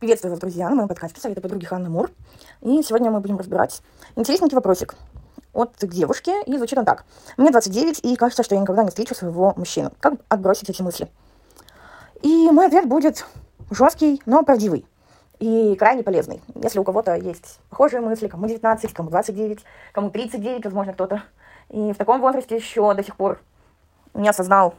Приветствую вас, друзья, на моем подкасте «Советы подруги Ханны Мур». И сегодня мы будем разбирать интересненький вопросик от девушки, и звучит он так. Мне 29, и кажется, что я никогда не встречу своего мужчину. Как отбросить эти мысли? И мой ответ будет жесткий, но правдивый. И крайне полезный. Если у кого-то есть похожие мысли, кому 19, кому 29, кому 39, возможно, кто-то. И в таком возрасте еще до сих пор не осознал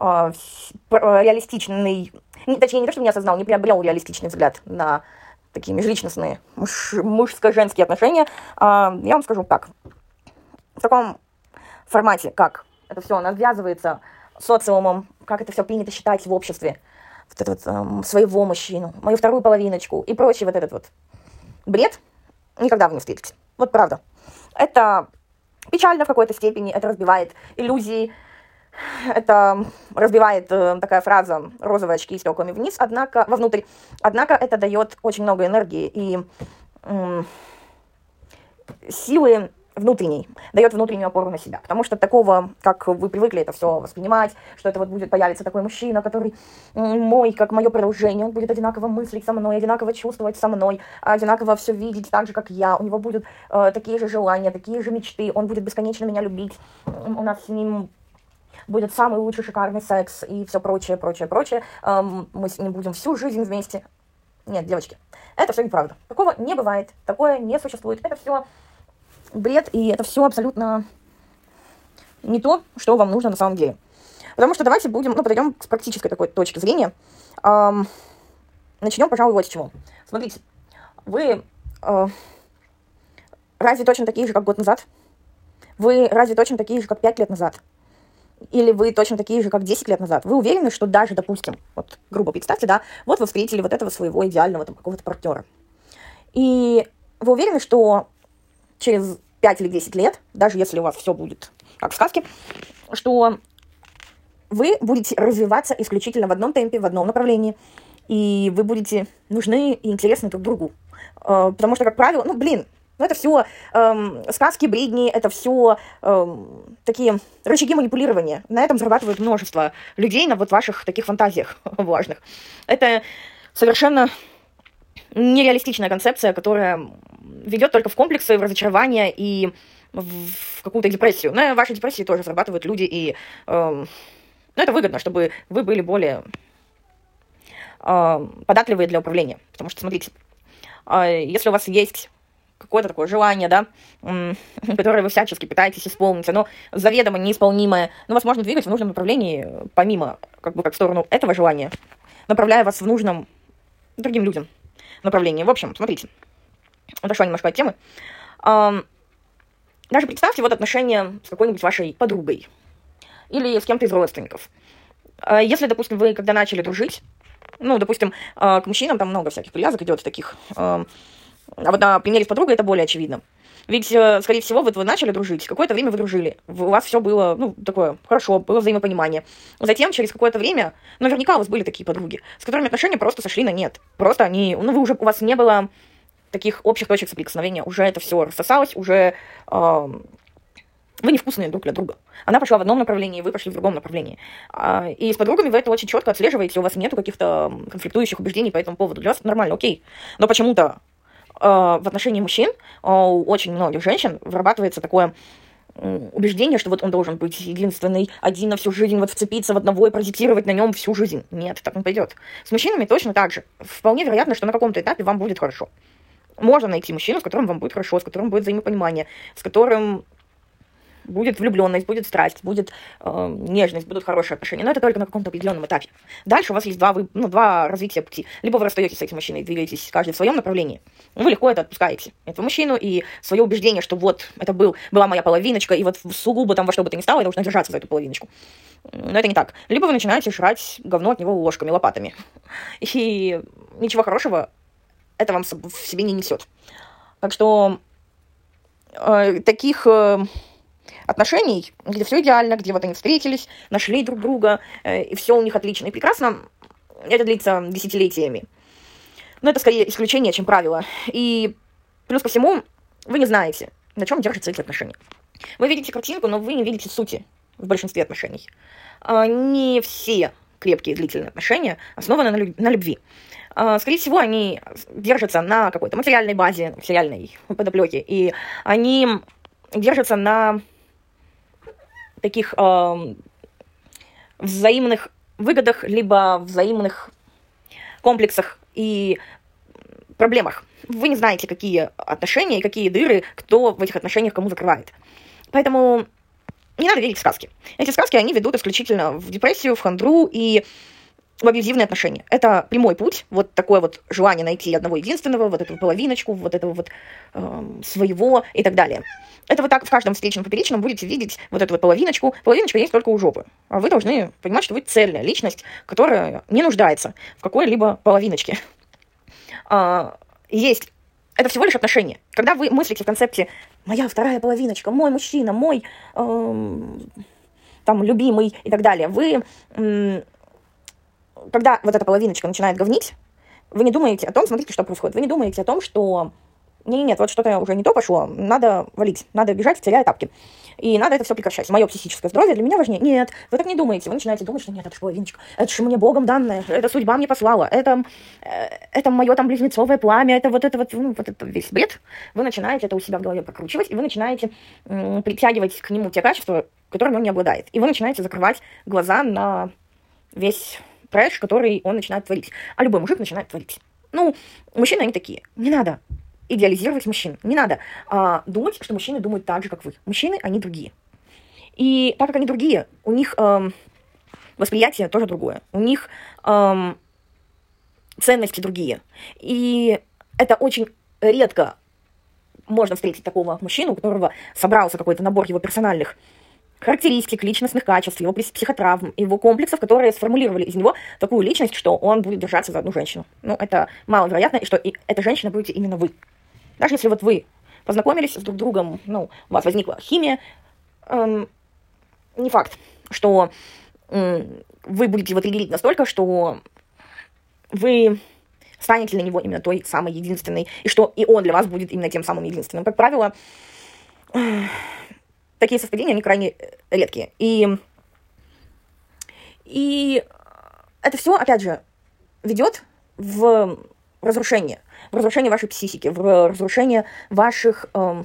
реалистичный, не, точнее, не то, что не осознал, не приобрел реалистичный взгляд на такие межличностные муж, мужско-женские отношения, а, я вам скажу так. В таком формате, как это все навязывается социумом, как это все принято считать в обществе, вот этот эм, своего мужчину, мою вторую половиночку и прочий вот этот вот бред, никогда вы не встретите. Вот правда. Это печально в какой-то степени, это разбивает иллюзии, это разбивает э, такая фраза «розовые очки стеклами вниз», однако, вовнутрь. Однако это дает очень много энергии и э, силы внутренней, дает внутреннюю опору на себя. Потому что такого, как вы привыкли это все воспринимать, что это вот будет появиться такой мужчина, который мой, как мое продолжение, он будет одинаково мыслить со мной, одинаково чувствовать со мной, одинаково все видеть так же, как я, у него будут э, такие же желания, такие же мечты, он будет бесконечно меня любить, у нас с ним будет самый лучший шикарный секс и все прочее, прочее, прочее. Эм, мы с ним будем всю жизнь вместе. Нет, девочки, это все неправда. Такого не бывает, такое не существует. Это все бред, и это все абсолютно не то, что вам нужно на самом деле. Потому что давайте будем, ну, подойдем с практической такой точки зрения. Эм, начнем, пожалуй, вот с чего. Смотрите, вы э, разве точно такие же, как год назад? Вы разве точно такие же, как пять лет назад? Или вы точно такие же, как 10 лет назад, вы уверены, что даже, допустим, вот грубо представьте, да, вот вы встретили вот этого своего идеального там какого-то партнера, и вы уверены, что через 5 или 10 лет, даже если у вас все будет как в сказке, что вы будете развиваться исключительно в одном темпе, в одном направлении, и вы будете нужны и интересны друг другу. Э, потому что, как правило, ну, блин, ну, это все эм, сказки, бредни, это все эм, такие рычаги манипулирования. На этом зарабатывают множество людей на вот ваших таких фантазиях важных. Это совершенно нереалистичная концепция, которая ведет только в комплексы, в разочарование и в какую-то депрессию. На вашей депрессии тоже зарабатывают люди, и эм, ну, это выгодно, чтобы вы были более э, податливые для управления. Потому что, смотрите, э, если у вас есть какое-то такое желание, да, которое вы всячески пытаетесь исполнить, оно заведомо неисполнимое, но вас можно двигать в нужном направлении, помимо, как бы, как в сторону этого желания, направляя вас в нужном другим людям направлении. В общем, смотрите, отошла немножко от темы. Даже представьте вот отношения с какой-нибудь вашей подругой или с кем-то из родственников. А если, допустим, вы когда начали дружить, ну, допустим, а, к мужчинам там много всяких привязок идет таких, а вот на примере с подругой это более очевидно. Ведь, э, скорее всего, вот вы начали дружить, какое-то время вы дружили, у вас все было, ну, такое, хорошо, было взаимопонимание. Затем, через какое-то время, наверняка у вас были такие подруги, с которыми отношения просто сошли на нет. Просто они, ну, вы уже, у вас не было таких общих точек соприкосновения, уже это все рассосалось, уже э, вы невкусные друг для друга. Она пошла в одном направлении, вы пошли в другом направлении. А, и с подругами вы это очень четко отслеживаете, у вас нету каких-то конфликтующих убеждений по этому поводу. Для вас нормально, окей. Но почему-то в отношении мужчин э, у очень многих женщин вырабатывается такое убеждение, что вот он должен быть единственный, один на всю жизнь, вот вцепиться в одного и продиктировать на нем всю жизнь. Нет, так не пойдет. С мужчинами точно так же. Вполне вероятно, что на каком-то этапе вам будет хорошо. Можно найти мужчину, с которым вам будет хорошо, с которым будет взаимопонимание, с которым будет влюбленность, будет страсть, будет э, нежность, будут хорошие отношения. Но это только на каком-то определенном этапе. Дальше у вас есть два, вы, ну, два развития пути. Либо вы расстаетесь с этим мужчиной, двигаетесь каждый в своем направлении. Вы легко это отпускаете, этого мужчину, и свое убеждение, что вот это был, была моя половиночка, и вот сугубо там во что бы то ни стало, я должна держаться за эту половиночку. Но это не так. Либо вы начинаете жрать говно от него ложками, лопатами. И ничего хорошего это вам в себе не несет. Так что э, таких... Э, отношений, где все идеально, где вот они встретились, нашли друг друга, э, и все у них отлично и прекрасно, это длится десятилетиями. Но это скорее исключение, чем правило. И плюс ко всему, вы не знаете, на чем держатся эти отношения. Вы видите картинку, но вы не видите сути в большинстве отношений. А, не все крепкие длительные отношения основаны на, любви. э, скорее всего, они держатся на какой-то материальной базе, материальной подоплеке, и они держатся на таких э, взаимных выгодах, либо взаимных комплексах и проблемах. Вы не знаете, какие отношения и какие дыры, кто в этих отношениях кому закрывает. Поэтому не надо верить в сказки. Эти сказки, они ведут исключительно в депрессию, в хандру и в абьюзивные отношения. Это прямой путь, вот такое вот желание найти одного единственного, вот эту половиночку, вот этого вот э, своего и так далее. Это вы так в каждом встречном поперечном будете видеть вот эту вот половиночку. Половиночка есть только у жопы. А вы должны понимать, что вы цельная личность, которая не нуждается в какой-либо половиночке. А, есть это всего лишь отношения. Когда вы мыслите в концепте «моя вторая половиночка», «мой мужчина», «мой эм, там любимый» и так далее, вы, эм, когда вот эта половиночка начинает говнить, вы не думаете о том, смотрите, что происходит, вы не думаете о том, что нет, нет, вот что-то уже не то пошло, надо валить, надо бежать, теряя тапки. И надо это все прекращать. Мое психическое здоровье для меня важнее. Нет, вы так не думаете. Вы начинаете думать, что нет, это же половиночка. Это же мне Богом данное. Это судьба мне послала. Это, э, это мое там близнецовое пламя. Это вот это вот, ну, вот это весь бред. Вы начинаете это у себя в голове прокручивать, и вы начинаете м, притягивать к нему те качества, которыми он не обладает. И вы начинаете закрывать глаза на весь трэш, который он начинает творить. А любой мужик начинает творить. Ну, мужчины, они такие. Не надо идеализировать мужчин. Не надо а, думать, что мужчины думают так же, как вы. Мужчины, они другие. И так как они другие, у них эм, восприятие тоже другое. У них эм, ценности другие. И это очень редко можно встретить такого мужчину, у которого собрался какой-то набор его персональных характеристик, личностных качеств, его психотравм, его комплексов, которые сформулировали из него такую личность, что он будет держаться за одну женщину. Ну, это маловероятно, и что и эта женщина будете именно вы. Даже если вот вы познакомились с друг другом, ну, у вас возникла химия, эм, не факт, что эм, вы будете его триггерить настолько, что вы станете для него именно той самой единственной, и что и он для вас будет именно тем самым единственным. Как правило, такие совпадения, они крайне редкие. И, и это все, опять же, ведет в разрушение в разрушение вашей психики, в разрушение ваших э,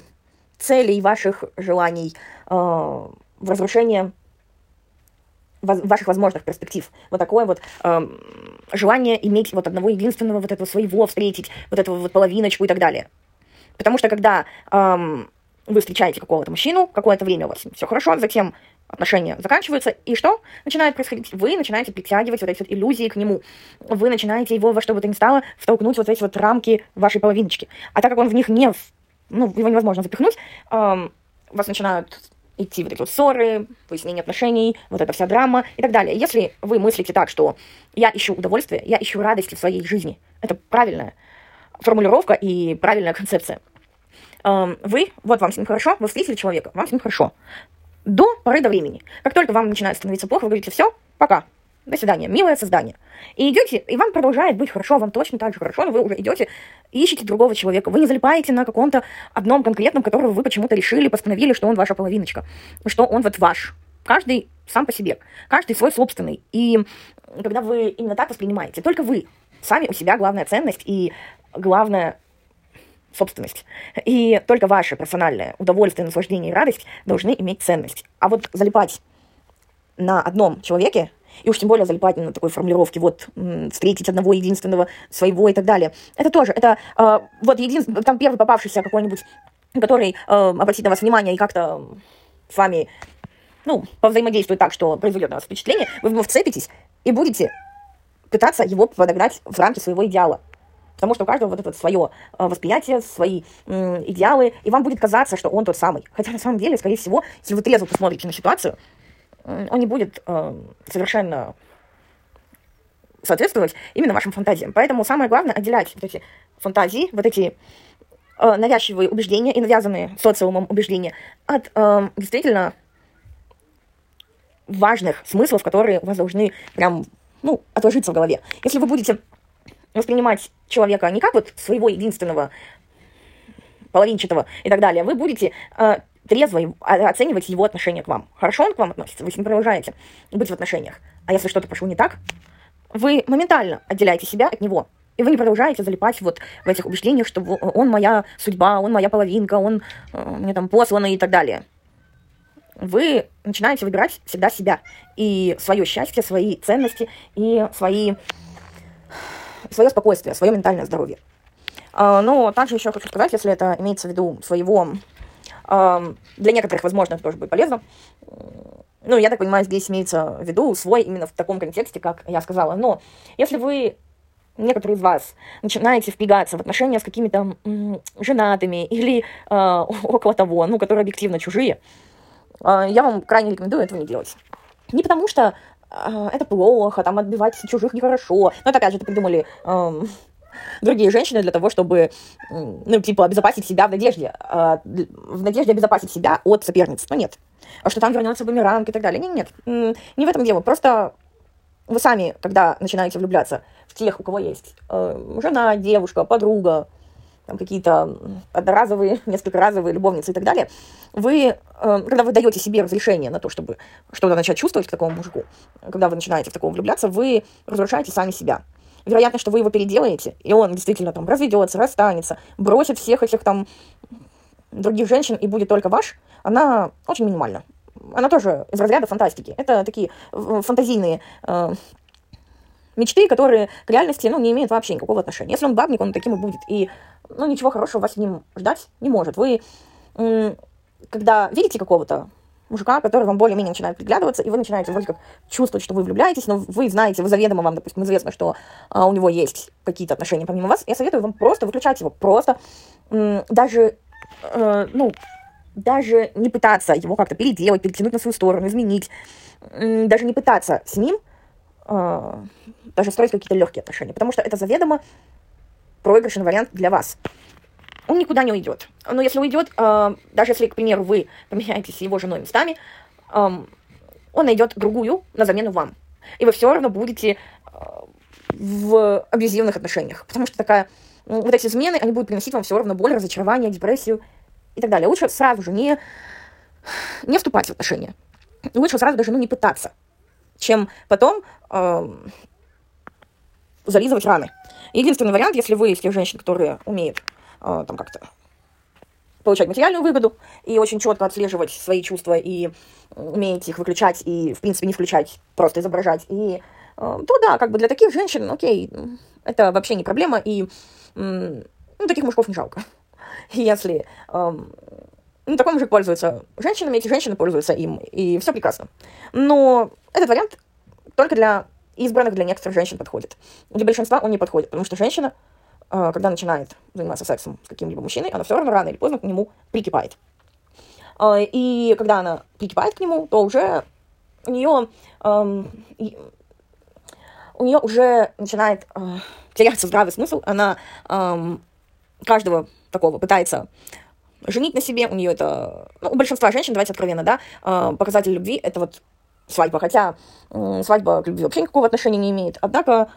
целей, ваших желаний, э, в разрушение ваших возможных перспектив. Вот такое вот э, желание иметь вот одного единственного, вот этого своего встретить, вот этого вот половиночку и так далее. Потому что когда э, вы встречаете какого-то мужчину, какое-то время у вас все хорошо, затем отношения заканчиваются, и что начинает происходить? Вы начинаете притягивать вот эти вот иллюзии к нему. Вы начинаете его во что бы то ни стало втолкнуть вот эти вот рамки вашей половиночки. А так как он в них не... Ну, его невозможно запихнуть, эм, вас начинают идти вот эти вот ссоры, выяснение отношений, вот эта вся драма и так далее. Если вы мыслите так, что я ищу удовольствие, я ищу радости в своей жизни, это правильная формулировка и правильная концепция. Вы, вот вам с ним хорошо, вы встретили человека, вам с ним хорошо до поры до времени. Как только вам начинает становиться плохо, вы говорите, все, пока, до свидания, милое создание. И идете, и вам продолжает быть хорошо, вам точно так же хорошо, но вы уже идете ищете другого человека. Вы не залипаете на каком-то одном конкретном, которого вы почему-то решили, постановили, что он ваша половиночка, что он вот ваш. Каждый сам по себе, каждый свой собственный. И когда вы именно так воспринимаете, только вы сами у себя главная ценность и главное собственность. И только ваше персональное удовольствие, наслаждение и радость должны иметь ценность. А вот залипать на одном человеке, и уж тем более залипать на такой формулировке, вот, встретить одного единственного своего и так далее. Это тоже, это э, вот единственный, там первый попавшийся какой-нибудь, который э, обратит на вас внимание и как-то с вами, ну, повзаимодействует так, что произведет на вас впечатление, вы в него вцепитесь и будете пытаться его подогнать в рамки своего идеала. Потому что у каждого вот это вот свое э, восприятие, свои идеалы, и вам будет казаться, что он тот самый. Хотя на самом деле, скорее всего, если вы трезво посмотрите на ситуацию, он не будет э, совершенно соответствовать именно вашим фантазиям. Поэтому самое главное отделять вот эти фантазии, вот эти э, навязчивые убеждения и навязанные социумом убеждения от э, действительно важных смыслов, которые у вас должны прям, ну, отложиться в голове. Если вы будете воспринимать человека не как вот своего единственного половинчатого и так далее, вы будете э, трезво оценивать его отношение к вам. Хорошо он к вам относится, вы с ним продолжаете быть в отношениях. А если что-то пошло не так, вы моментально отделяете себя от него. И вы не продолжаете залипать вот в этих убеждениях, что он моя судьба, он моя половинка, он э, мне там посланный и так далее. Вы начинаете выбирать всегда себя и свое счастье, свои ценности и свои, свое спокойствие, свое ментальное здоровье. А, но также еще хочу сказать, если это имеется в виду своего... Для некоторых, возможно, это тоже будет полезно. Ну, я так понимаю, здесь имеется в виду свой именно в таком контексте, как я сказала. Но если вы некоторые из вас начинаете впрягаться в отношения с какими-то женатыми или э, около того, ну, которые объективно чужие, э, я вам крайне рекомендую этого не делать. Не потому что это плохо, там отбивать чужих нехорошо, но это опять же это придумали э, другие женщины для того, чтобы, ну, типа, обезопасить себя в надежде, э, в надежде обезопасить себя от соперниц. Но нет. А что там вернется бумеранг и так далее. Нет, нет, не в этом дело. Просто вы сами, когда начинаете влюбляться в тех, у кого есть э, жена, девушка, подруга, там какие-то одноразовые, несколько разовые любовницы и так далее, вы, э, когда вы даете себе разрешение на то, чтобы что-то начать чувствовать к такому мужику, когда вы начинаете в такого влюбляться, вы разрушаете сами себя вероятно, что вы его переделаете, и он действительно там разведется, расстанется, бросит всех этих там других женщин и будет только ваш, она очень минимальна. Она тоже из разряда фантастики. Это такие фантазийные э, мечты, которые к реальности ну, не имеют вообще никакого отношения. Если он бабник, он таким и будет. И ну, ничего хорошего вас с ним ждать не может. Вы, когда видите какого-то мужика, который вам более-менее начинает приглядываться, и вы начинаете вроде как чувствовать, что вы влюбляетесь, но вы знаете, вы заведомо вам, допустим, известно, что а, у него есть какие-то отношения помимо вас, я советую вам просто выключать его, просто даже, э, ну, даже не пытаться его как-то переделать, перетянуть на свою сторону, изменить, даже не пытаться с ним э, даже строить какие-то легкие отношения, потому что это заведомо проигрышный вариант для вас он никуда не уйдет. Но если уйдет, э, даже если, к примеру, вы поменяетесь с его женой местами, э, он найдет другую на замену вам. И вы все равно будете э, в абьюзивных отношениях. Потому что такая, вот эти измены, они будут приносить вам все равно боль, разочарование, депрессию и так далее. Лучше сразу же не, не вступать в отношения. Лучше сразу даже ну, не пытаться, чем потом э, зализывать раны. Единственный вариант, если вы из тех женщин, которые умеют а, там как-то получать материальную выгоду и очень четко отслеживать свои чувства и умеете их выключать и, в принципе, не включать, просто изображать. И а, то да, как бы для таких женщин, окей, это вообще не проблема, и ну, таких мужиков не жалко. Если ну, такой мужик пользуется женщинами, эти женщины пользуются им, и все прекрасно. Но этот вариант только для избранных, для некоторых женщин подходит. Для большинства он не подходит, потому что женщина а, когда начинает заниматься сексом с каким-либо мужчиной, она все равно рано или поздно к нему прикипает. А, и когда она прикипает к нему, то уже у нее, у нее уже начинает а, теряться здравый смысл. Она каждого такого пытается женить на себе. У нее это... Ну, у большинства женщин, давайте откровенно, да, показатель любви — это вот свадьба. Хотя свадьба к любви вообще никакого отношения не имеет. Однако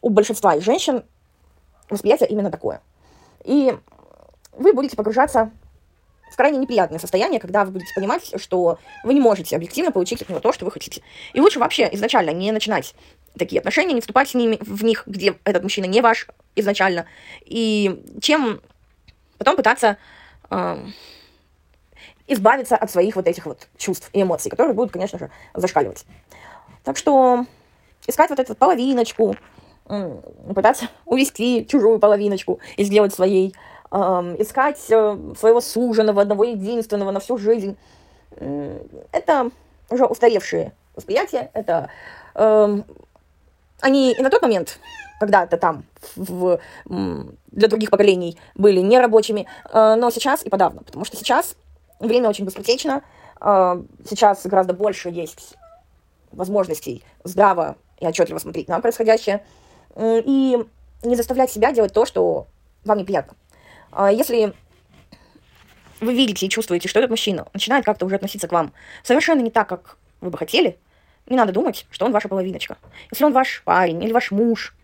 у большинства женщин восприятие именно такое. И вы будете погружаться в крайне неприятное состояние, когда вы будете понимать, что вы не можете объективно получить от него то, что вы хотите. И лучше вообще изначально не начинать такие отношения, не вступать с ними в них, где этот мужчина не ваш изначально, и чем потом пытаться э, избавиться от своих вот этих вот чувств и эмоций, которые будут, конечно же, зашкаливать. Так что искать вот эту половиночку, пытаться увести чужую половиночку и сделать своей, искать э, своего суженого, одного единственного на всю жизнь. Это уже устаревшие восприятия, это они и на тот момент, когда-то там в, для других поколений были нерабочими, э, но сейчас и подавно, потому что сейчас время очень быстротечно, э, сейчас гораздо больше есть возможностей здраво и отчетливо смотреть на происходящее, и не заставлять себя делать то, что вам неприятно. А если вы видите и чувствуете, что этот мужчина начинает как-то уже относиться к вам совершенно не так, как вы бы хотели, не надо думать, что он ваша половиночка. Если он ваш парень или ваш муж,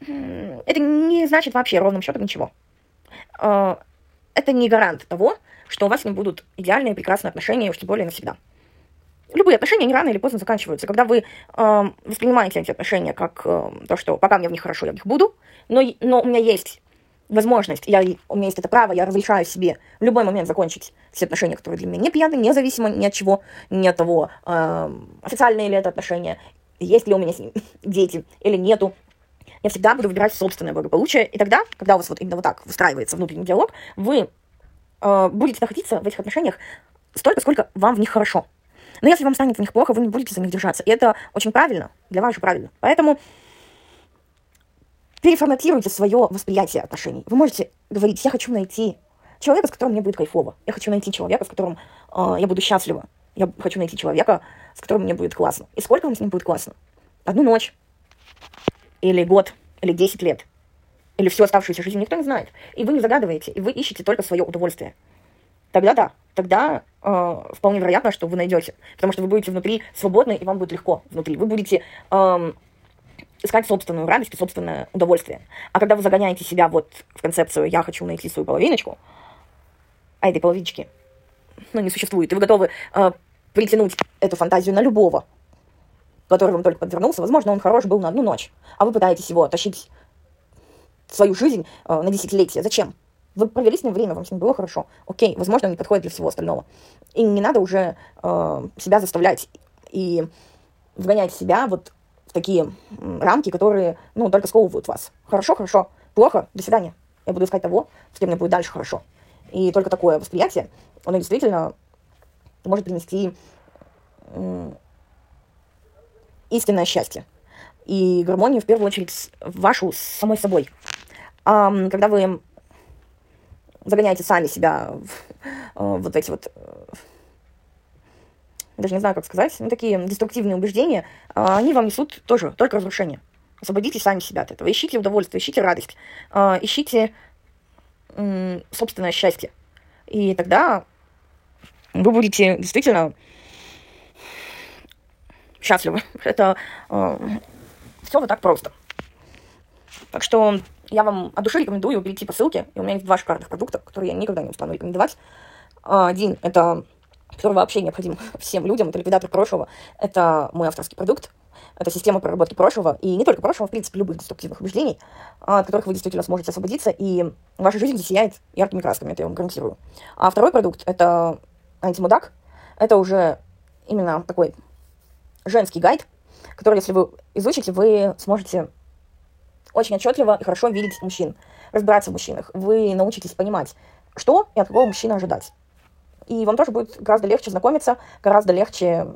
это не значит вообще ровным счетом ничего. А, это не гарант того, что у вас с ним будут идеальные, прекрасные отношения, уж тем более навсегда. любые отношения, они рано или поздно заканчиваются. Когда вы э, воспринимаете эти отношения как э, то, что пока мне в них хорошо, я в них буду, но, но у меня есть возможность, я, у меня есть это право, я разрешаю себе в любой момент закончить все отношения, которые для меня неприятны, независимо ни от чего, ни от того, э, официальные ли это отношения, есть ли у меня с ним дети или нету. Я всегда буду выбирать собственное благополучие. И тогда, когда у вас вот именно вот так выстраивается внутренний диалог, вы э, будете находиться в этих отношениях столько, сколько вам в них хорошо. Но если вам станет в них плохо, вы не будете за них держаться. И это очень правильно, для вас же правильно. Поэтому переформатируйте свое восприятие отношений. Вы можете говорить, я хочу найти человека, с которым мне будет кайфово. Я хочу найти человека, с которым э, я буду счастлива. Я хочу найти человека, с которым мне будет классно. И сколько вам с ним будет классно? Одну ночь. Или год. Или 10 лет. Или всю оставшуюся жизнь. Никто не знает. И вы не загадываете. И вы ищете только свое удовольствие. Тогда да. Тогда э, вполне вероятно, что вы найдете. Потому что вы будете внутри свободны, и вам будет легко внутри. Вы будете э, искать собственную радость и собственное удовольствие. А когда вы загоняете себя вот в концепцию «я хочу найти свою половиночку», а этой половиночки, ну, не существует, и вы готовы э, притянуть эту фантазию на любого, который вам только подвернулся. Возможно, он хорош был на одну ночь, а вы пытаетесь его тащить свою жизнь э, на десятилетие. Зачем? Вы провели с ним время, вам с ним было хорошо. Окей, возможно, он не подходит для всего остального. И не надо уже э, себя заставлять и вгонять себя вот в такие рамки, которые, ну, только сковывают вас. Хорошо, хорошо, плохо, до свидания. Я буду искать того, с кем мне будет дальше хорошо. И только такое восприятие, оно действительно может принести истинное счастье и гармонию, в первую очередь, вашу с самой собой. Когда вы загоняете сами себя в э, вот эти вот, э, даже не знаю, как сказать, ну, такие деструктивные убеждения, а, они вам несут тоже только разрушение. Освободите сами себя от этого. Ищите удовольствие, ищите радость, а, ищите собственное счастье. И тогда вы будете действительно счастливы. Это э, все вот так просто. Так что я вам от души рекомендую перейти по ссылке. И у меня есть два шикарных продукта, которые я никогда не устану рекомендовать. А, один — это который вообще необходим всем людям, это ликвидатор прошлого. Это мой авторский продукт. Это система проработки прошлого, и не только прошлого, в принципе, любых деструктивных убеждений, от которых вы действительно сможете освободиться, и ваша жизнь засияет яркими красками, это я вам гарантирую. А второй продукт — это антимудак. Это уже именно такой женский гайд, который, если вы изучите, вы сможете очень отчетливо и хорошо видеть мужчин, разбираться в мужчинах. Вы научитесь понимать, что и от какого мужчины ожидать. И вам тоже будет гораздо легче знакомиться, гораздо легче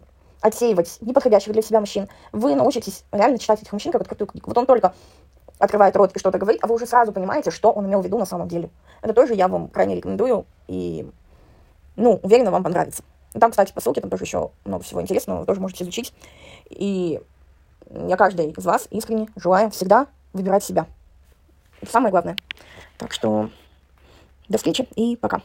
отсеивать неподходящих для себя мужчин. Вы научитесь реально читать этих мужчин как открытую книгу. Вот он только открывает рот и что-то говорит, а вы уже сразу понимаете, что он имел в виду на самом деле. Это тоже я вам крайне рекомендую и, ну, уверена, вам понравится. Там, кстати, по ссылке, там тоже еще много всего интересного, вы тоже можете изучить. И я каждой из вас искренне желаю всегда выбирать себя. Это самое главное. Так что до встречи и пока.